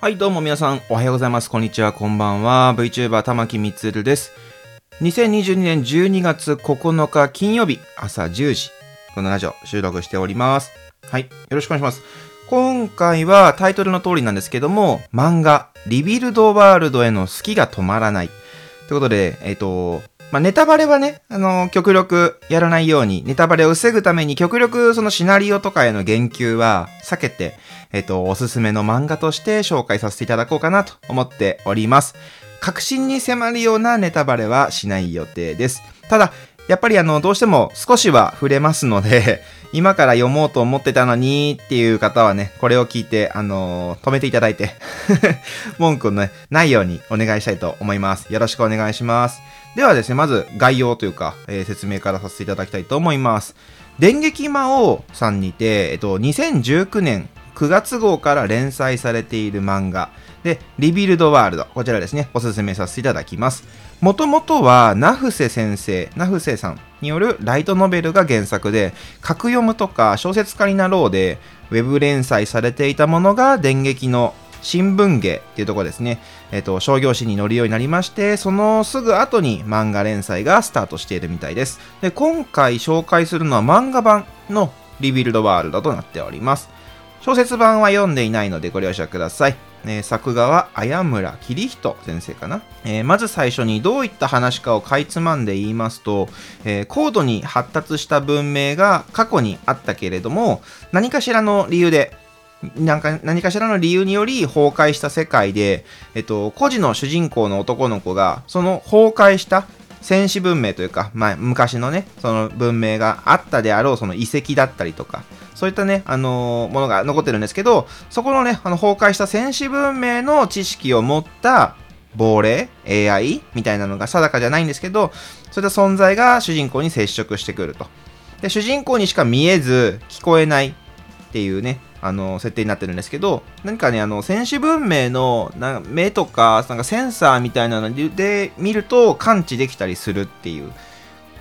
はい、どうも皆さん、おはようございます。こんにちは、こんばんは。VTuber 玉木みつるです。2022年12月9日金曜日、朝10時、このラジオ収録しております。はい、よろしくお願いします。今回はタイトルの通りなんですけども、漫画、リビルドワールドへの好きが止まらない。ということで、えっ、と、まあ、ネタバレはね、あの、極力やらないように、ネタバレを防ぐために極力そのシナリオとかへの言及は避けて、えっ、と、おすすめの漫画として紹介させていただこうかなと思っております。確信に迫るようなネタバレはしない予定です。ただ、やっぱりあの、どうしても少しは触れますので、今から読もうと思ってたのにっていう方はね、これを聞いて、あのー止めていただいて、文句のね、ないようにお願いしたいと思います。よろしくお願いします。ではですね、まず概要というか、えー説明からさせていただきたいと思います。電撃魔王さんにて、えっと、2019年9月号から連載されている漫画で、リビルドワールド。こちらですね、おすすめさせていただきます。もともとは、ナフセ先生、ナフセさんによるライトノベルが原作で、格読むとか小説家になろうで、ウェブ連載されていたものが電撃の新聞芸っていうところですね。えっ、と、商業誌に載るようになりまして、そのすぐ後に漫画連載がスタートしているみたいです。で、今回紹介するのは漫画版のリビルドワールドとなっております。小説版は読んでいないのでご了承ください。えー作画は綾村桐人先生かな、えーまず最初にどういった話かをかいつまんで言いますと、えー高度に発達した文明が過去にあったけれども何かしらの理由でなんか何かしらの理由により崩壊した世界で、えっと、孤児の主人公の男の子がその崩壊した戦士文明というか、まあ、昔のね、その文明があったであろうその遺跡だったりとか、そういったね、あのーものが残ってるんですけど、そこのね、あの崩壊した戦士文明の知識を持った亡霊 ?AI? みたいなのが定かじゃないんですけど、そういった存在が主人公に接触してくると。で、主人公にしか見えず、聞こえないっていうね、あの、設定になってるんですけど、何かね、あの、戦士文明のな目とか、なんかセンサーみたいなので見ると感知できたりするっていう、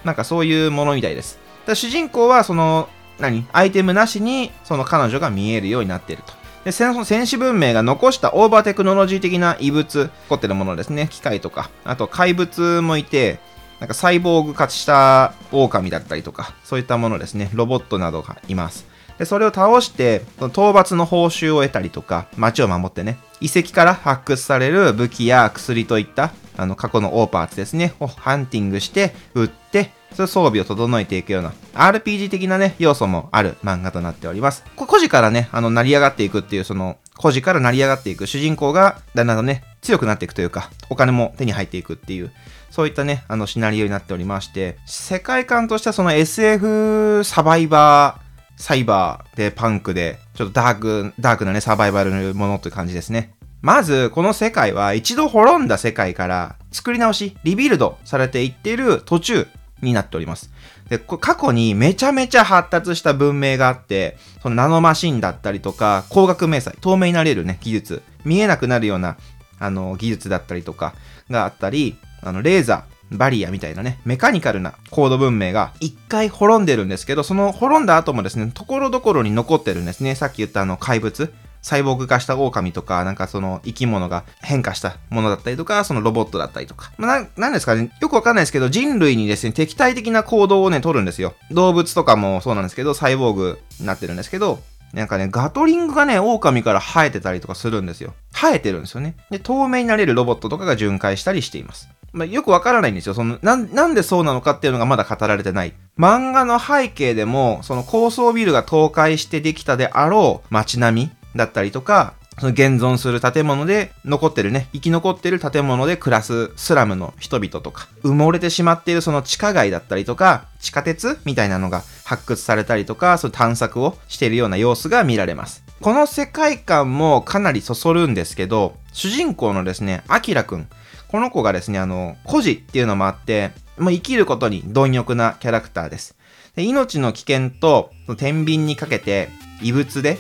なんかそういうものみたいです。だ主人公は、その、何アイテムなしに、その彼女が見えるようになっていると。で、戦その戦士文明が残したオーバーテクノロジー的な異物、残ってるものですね。機械とか、あと怪物もいて、なんかサイボーグ化した狼だったりとか、そういったものですね。ロボットなどがいます。で、それを倒して、その討伐の報酬を得たりとか、街を守ってね、遺跡から発掘される武器や薬といった、あの、過去のオーパーツですね、をハンティングして、売って、それ装備を整えていくような、RPG 的なね、要素もある漫画となっております。こ孤児からね、あの、成り上がっていくっていう、その、孤児から成り上がっていく主人公が、だんだんね、強くなっていくというか、お金も手に入っていくっていう、そういったね、あの、シナリオになっておりまして、世界観としてはその SF サバイバー、サイバーでパンクで、ちょっとダーク、ダークなね、サバイバルのものという感じですね。まず、この世界は一度滅んだ世界から作り直し、リビルドされていっている途中になっております。で、過去にめちゃめちゃ発達した文明があって、そのナノマシンだったりとか、光学迷彩、透明になれるね、技術、見えなくなるような、あの、技術だったりとかがあったり、あの、レーザー、バリアみたいなね、メカニカルなコード文明が一回滅んでるんですけど、その滅んだ後もですね、ところどころに残ってるんですね。さっき言ったあの怪物、サイボーグ化した狼とか、なんかその生き物が変化したものだったりとか、そのロボットだったりとか。まあ、なんですかね、よくわかんないですけど、人類にですね、敵対的な行動をね、取るんですよ。動物とかもそうなんですけど、サイボーグになってるんですけど、なんかね、ガトリングがね、狼から生えてたりとかするんですよ。生えてるんですよね。で、透明になれるロボットとかが巡回したりしています。まあ、よくわからないんですよ。そのな、なんでそうなのかっていうのがまだ語られてない。漫画の背景でも、その高層ビルが倒壊してできたであろう街並みだったりとか、その現存する建物で残ってるね、生き残ってる建物で暮らすスラムの人々とか、埋もれてしまっているその地下街だったりとか、地下鉄みたいなのが発掘されたりとか、そういう探索をしているような様子が見られます。この世界観もかなりそそるんですけど、主人公のですね、アキラくん。この子がですね、あの、孤児っていうのもあって、もう生きることに貪欲なキャラクターです。で命の危険と天秤にかけて異物で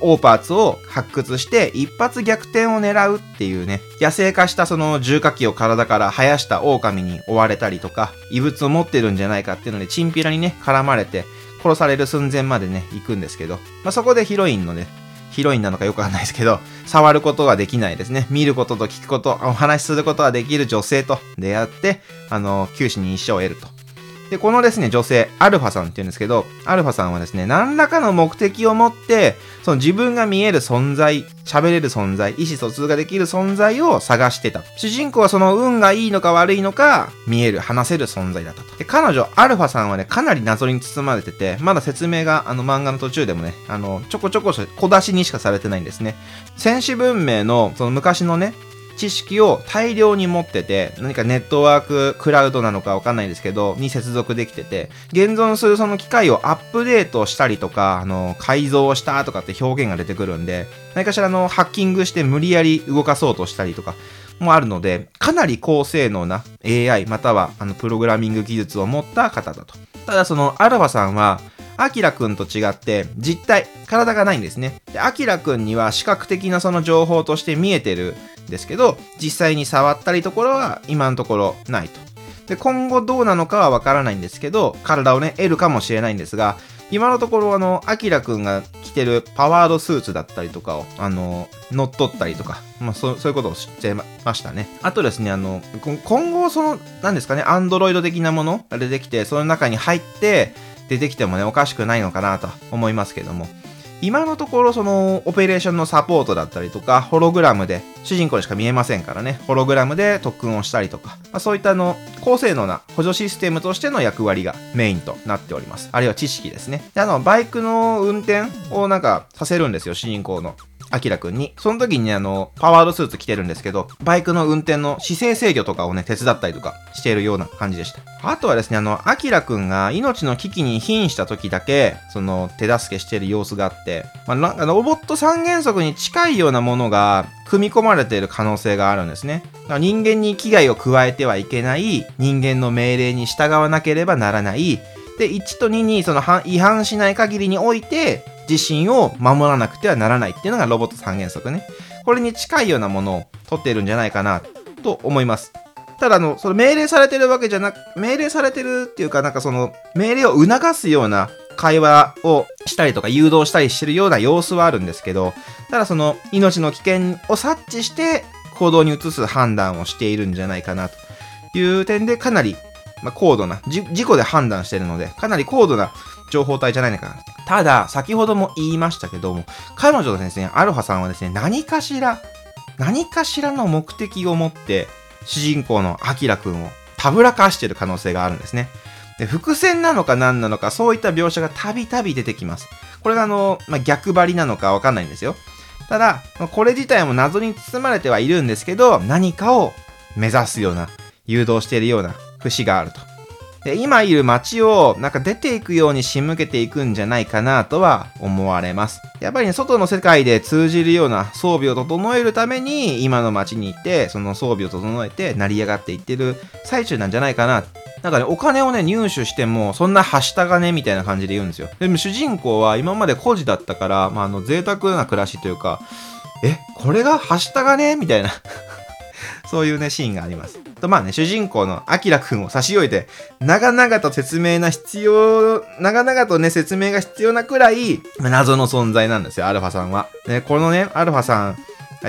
オーパーツを発掘して一発逆転を狙うっていうね、野生化したその重火器を体から生やした狼に追われたりとか、異物を持ってるんじゃないかっていうので、チンピラにね、絡まれて殺される寸前までね、行くんですけど、まあ、そこでヒロインのね、ヒロインなのかよくわかんないですけど、触ることができないですね。見ることと聞くこと、お話しすることはできる女性と出会って、あの、九死に一生を得ると。で、このですね、女性、アルファさんって言うんですけど、アルファさんはですね、何らかの目的を持って、その自分が見える存在、喋れる存在、意思疎通ができる存在を探してた。主人公はその運がいいのか悪いのか、見える、話せる存在だったと。で、彼女、アルファさんはね、かなり謎に包まれてて、まだ説明が、あの漫画の途中でもね、あの、ちょこちょこ小出しにしかされてないんですね。戦士文明の、その昔のね、知識を大量に持ってて、何かネットワーククラウドなのかわかんないですけど、に接続できてて、現存するその機械をアップデートしたりとか、あの、改造したとかって表現が出てくるんで、何かしらのハッキングして無理やり動かそうとしたりとか、もあるので、かなり高性能な AI またはあのプログラミング技術を持った方だと。ただそのアルファさんは、アキラくんと違って実体、体がないんですね。で、アキラくんには視覚的なその情報として見えてるんですけど、実際に触ったりところは今のところないと。で、今後どうなのかはわからないんですけど、体をね、得るかもしれないんですが、今のところあの、アキラくんが着てるパワードスーツだったりとかを、あの、乗っ取ったりとか、まあそ、そういうことを知ってましたね。あとですね、あの、今後その、何ですかね、アンドロイド的なものが出てきて、その中に入って、出てきてもね、おかしくないのかなと思いますけども、今のところそのオペレーションのサポートだったりとか、ホログラムで、主人公にしか見えませんからね、ホログラムで特訓をしたりとか、まあ、そういったあの、高性能な補助システムとしての役割がメインとなっております。あるいは知識ですね。で、あの、バイクの運転をなんかさせるんですよ、主人公の。アキラくんに。その時に、あの、パワードスーツ着てるんですけど、バイクの運転の姿勢制御とかをね、手伝ったりとかしているような感じでした。あとはですね、あの、アキラくんが命の危機に瀕した時だけ、その、手助けしてる様子があって、まあ、なんかロボット三原則に近いようなものが組み込まれている可能性があるんですね。人間に危害を加えてはいけない、人間の命令に従わなければならない、で、1と2にその違反しない限りにおいて、自身を守らなくてはならないっていうのがロボット三原則ね。これに近いようなものを取っているんじゃないかなと思います。ただ、あの、その命令されてるわけじゃなく、命令されてるっていうか、なんかその、命令を促すような会話をしたりとか誘導したりしてるような様子はあるんですけど、ただその、命の危険を察知して行動に移す判断をしているんじゃないかなという点で、かなり、まあ、高度な、事故で判断してるので、かなり高度な情報体じゃないのかなただ、先ほども言いましたけども、彼女ですね、アルファさんはですね、何かしら、何かしらの目的を持って、主人公のアキラくんをたぶらかしてる可能性があるんですね。で、伏線なのか何なのか、そういった描写がたびたび出てきます。これがあの、まあ、逆張りなのかわかんないんですよ。ただ、これ自体も謎に包まれてはいるんですけど、何かを目指すような、誘導しているような節があると。で今いる街をなんか出ていくように仕向けていくんじゃないかなとは思われます。やっぱりね、外の世界で通じるような装備を整えるために今の街に行って、その装備を整えて成り上がっていってる最中なんじゃないかな。なんかね、お金をね、入手しても、そんなはした金みたいな感じで言うんですよ。でも主人公は今まで孤児だったから、まあ、あの、贅沢な暮らしというか、え、これがはした金？みたいなそういうね、シーンがあります。と、まあね、主人公のアキラくんを差し置いて、長々と説明な必要、長々とね、説明が必要なくらい、謎の存在なんですよ、アルファさんは。ね、このね、アルファさん、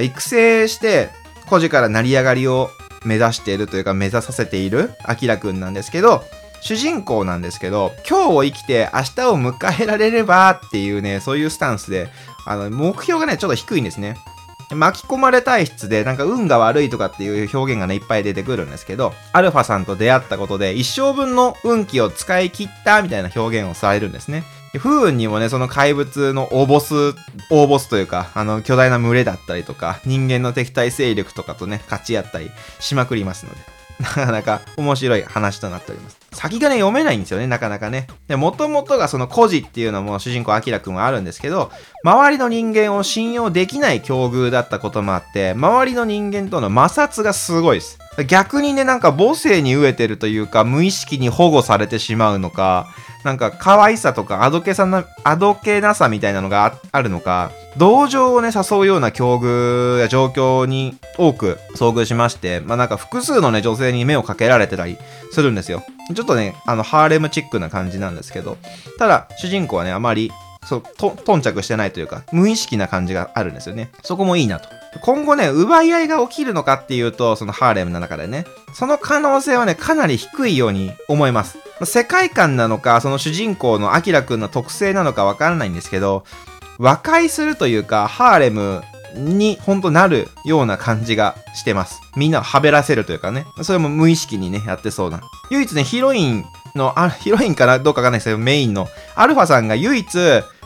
育成して、孤児から成り上がりを目指しているというか、目指させているアキラくんなんですけど、主人公なんですけど、今日を生きて明日を迎えられればっていうね、そういうスタンスで、あの、目標がね、ちょっと低いんですね。巻き込まれ体質でなんか運が悪いとかっていう表現がねいっぱい出てくるんですけどアルファさんと出会ったことで一生分の運気を使い切ったみたいな表現をされるんですね不運にもね、その怪物の大ボス、大ボスというか、あの、巨大な群れだったりとか、人間の敵対勢力とかとね、勝ち合ったりしまくりますので。なかなか面白い話となっております。先がね、読めないんですよね、なかなかね。で、もともとがその孤児っていうのも主人公アキラくんはあるんですけど、周りの人間を信用できない境遇だったこともあって、周りの人間との摩擦がすごいです。逆にね、なんか母性に飢えてるというか、無意識に保護されてしまうのか、なんか可愛さとかあどけさな、あどけなさみたいなのがあるのか、同情をね、誘うような境遇や状況に多く遭遇しまして、まあなんか複数のね、女性に目をかけられてたりするんですよ。ちょっとね、あの、ハーレムチックな感じなんですけど、ただ、主人公はね、あまりそう、と、頓着してないというか、無意識な感じがあるんですよね。そこもいいなと。今後ね、奪い合いが起きるのかっていうと、そのハーレムの中でね、その可能性はね、かなり低いように思います。世界観なのか、その主人公のアキラくんの特性なのかわからないんですけど、和解するというか、ハーレムにほんとなるような感じがしてます。みんなをはべらせるというかね。それも無意識にね、やってそうな。唯一ね、ヒロインの、あ、ヒロインかなどうかわかんないですけど、メインのアルファさんが唯一、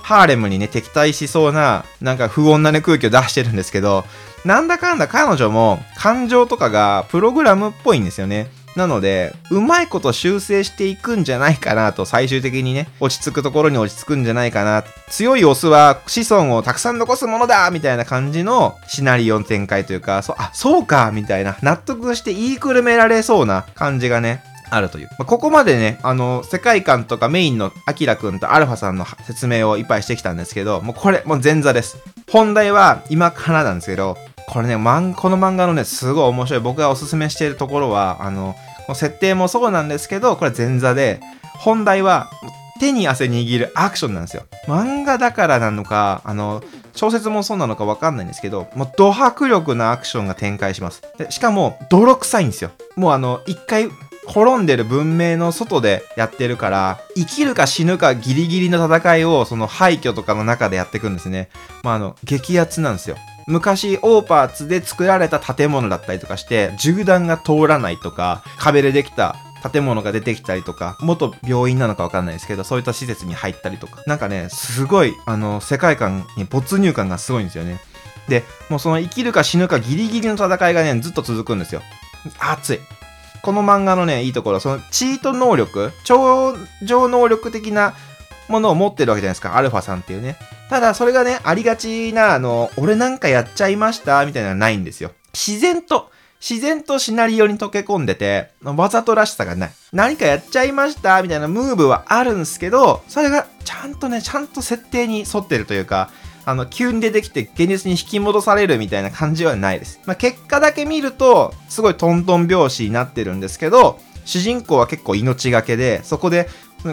ハーレムにね、敵対しそうな、なんか不穏なね、空気を出してるんですけど、なんだかんだ彼女も感情とかがプログラムっぽいんですよね。なので、うまいこと修正していくんじゃないかなと、最終的にね、落ち着くところに落ち着くんじゃないかな。強いオスは子孫をたくさん残すものだみたいな感じのシナリオの展開というか、そあ、そうかみたいな、納得して言いくるめられそうな感じがね、あるという。まあ、ここまでね、あの、世界観とかメインのアキラくんとアルファさんの説明をいっぱいしてきたんですけど、もうこれ、もう前座です。本題は今からなんですけど、これね、この漫画のね、すごい面白い。僕がおすすめしているところは、あの、設定もそうなんですけど、これ前座で、本題は手に汗握るアクションなんですよ。漫画だからなのか、あの、小説もそうなのかわかんないんですけど、もう、ド迫力なアクションが展開します。でしかも、泥臭いんですよ。もうあの、一回、滅んでる文明の外でやってるから、生きるか死ぬかギリギリの戦いを、その廃墟とかの中でやっていくんですね。まあ、あの、激アツなんですよ。昔オーパーツで作られた建物だったりとかして、銃弾が通らないとか、壁でできた建物が出てきたりとか、元病院なのかわかんないですけど、そういった施設に入ったりとか、なんかね、すごい、あの、世界観に没入感がすごいんですよね。で、もうその生きるか死ぬかギリギリの戦いがね、ずっと続くんですよ。熱い。この漫画のね、いいところ、そのチート能力、超常能力的なものを持ってるわけじゃないですか。アルファさんっていうね。ただ、それがね、ありがちな、あの、俺なんかやっちゃいましたみたいなのはないんですよ。自然と、自然とシナリオに溶け込んでて、わざとらしさがない。何かやっちゃいましたみたいなムーブはあるんですけど、それがちゃんとね、ちゃんと設定に沿ってるというか、あの、急に出てきて現実に引き戻されるみたいな感じはないです。まあ、結果だけ見ると、すごいトントン拍子になってるんですけど、主人公は結構命がけで、そこで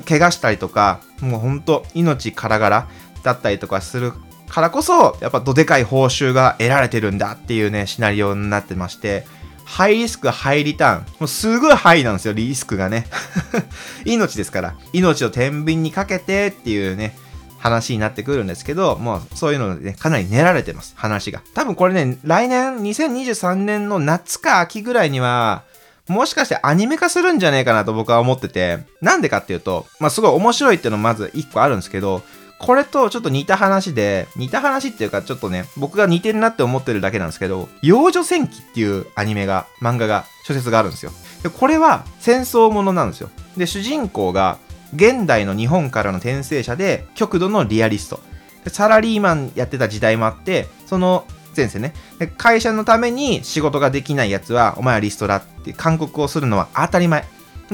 怪我したりとか、もうほんと命からがらだったりとかするからこそ、やっぱどでかい報酬が得られてるんだっていうね、シナリオになってまして、ハイリスク、ハイリターン。もうすごいハイなんですよ、リスクがね。命ですから。命を天秤にかけてっていうね、話になってくるんですけど、もうそういうので、ね、かなり練られてます、話が。多分これね、来年、2023年の夏か秋ぐらいには、もしかしてアニメ化するんじゃねえかなと僕は思ってて、なんでかっていうと、まあすごい面白いっていうのまず一個あるんですけど、これとちょっと似た話で、似た話っていうかちょっとね、僕が似てるなって思ってるだけなんですけど、幼女戦記っていうアニメが、漫画が、小説があるんですよ。で、これは戦争ものなんですよ。で、主人公が現代の日本からの転生者で極度のリアリスト。サラリーマンやってた時代もあって、その前世ね。会社のために仕事ができないやつは、お前はリストラって勧告をするのは当たり前。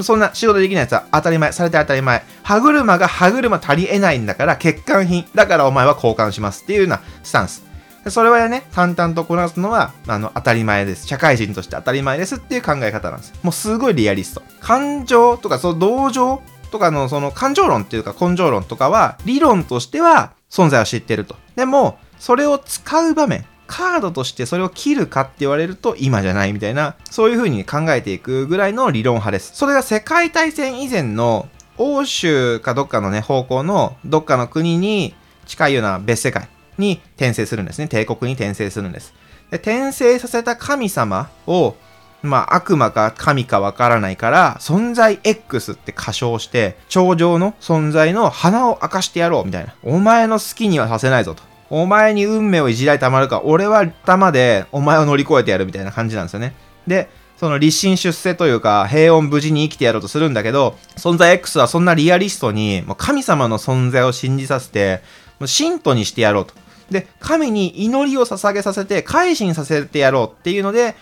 そんな仕事できないやつは当たり前、されて当たり前。歯車が歯車足り得ないんだから欠陥品。だからお前は交換しますっていうようなスタンス。それはね、淡々とこなすのは、あの、当たり前です。社会人として当たり前ですっていう考え方なんです。もうすごいリアリスト。感情とか、その同情とかのその感情論っていうか根性論とかは、理論としては存在を知ってると。でも、それを使う場面、カードとしてそれを切るかって言われると今じゃないみたいな、そういう風に考えていくぐらいの理論派です。それが世界大戦以前の欧州かどっかのね、方向のどっかの国に近いような別世界に転生するんですね。帝国に転生するんです。で転生させた神様を、まあ悪魔か神かわからないから、存在 X って仮称して、頂上の存在の花を明かしてやろうみたいな。お前の好きにはさせないぞと。お前に運命をいじられたまるか、俺は玉でお前を乗り越えてやるみたいな感じなんですよね。で、その立身出世というか、平穏無事に生きてやろうとするんだけど、存在 X はそんなリアリストに、もう神様の存在を信じさせて、もう信徒にしてやろうと。で、神に祈りを捧げさせて、改心させてやろうっていうので、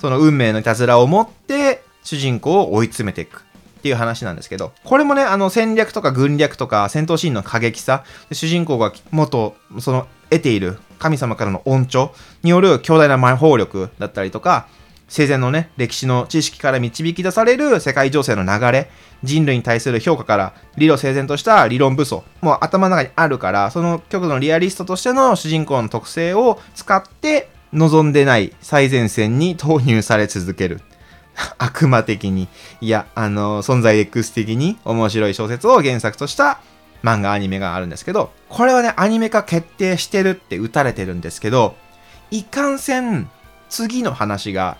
その運命のいたずらを持って、主人公を追い詰めていく。っていう話なんですけど、これもね、あの戦略とか軍略とか戦闘シーンの過激さ、主人公が元、その得ている神様からの恩寵による強大な魔法力だったりとか、生前のね、歴史の知識から導き出される世界情勢の流れ、人類に対する評価から理路整然とした理論武装、もう頭の中にあるから、その極度のリアリストとしての主人公の特性を使って望んでない最前線に投入され続ける。悪魔的に、いや、あの、存在 X 的に面白い小説を原作とした漫画アニメがあるんですけど、これはね、アニメ化決定してるって打たれてるんですけど、いかんせん、次の話が、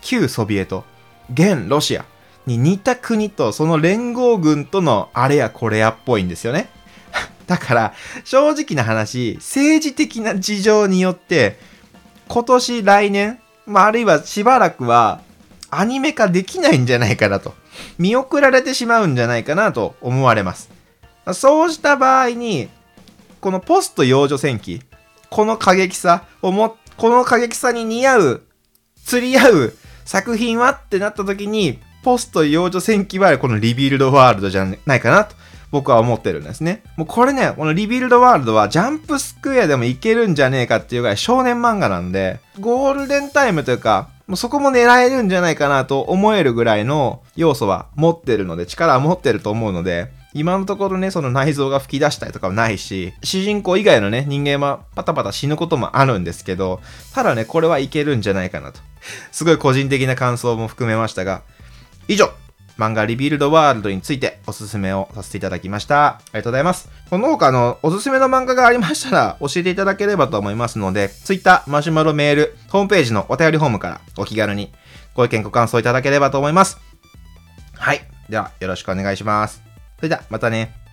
旧ソビエト、現ロシアに似た国とその連合軍とのあれやこれやっぽいんですよね。だから、正直な話、政治的な事情によって、今年来年、まあ、あるいはしばらくは、アニメ化できないんじゃないかなと。見送られてしまうんじゃないかなと思われます。そうした場合に、このポスト幼女戦記、この過激さをも、この過激さに似合う、釣り合う作品はってなった時に、ポスト幼女戦記はこのリビルドワールドじゃないかなと僕は思ってるんですね。もうこれね、このリビルドワールドはジャンプスクエアでもいけるんじゃねえかっていうぐらい少年漫画なんで、ゴールデンタイムというか、もうそこも狙えるんじゃないかなと思えるぐらいの要素は持ってるので、力は持ってると思うので、今のところね、その内臓が吹き出したりとかはないし、主人公以外のね、人間はパタパタ死ぬこともあるんですけど、ただね、これはいけるんじゃないかなと。すごい個人的な感想も含めましたが、以上、漫画リビルドワールドについておすすめをさせていただきました。ありがとうございます。この他のおすすめの漫画がありましたら教えていただければと思いますので、Twitter、マシュマロメール、ホームページのお便りフォームからお気軽にご意見ご感想いただければと思います。はい。では、よろしくお願いします。それでは、またね。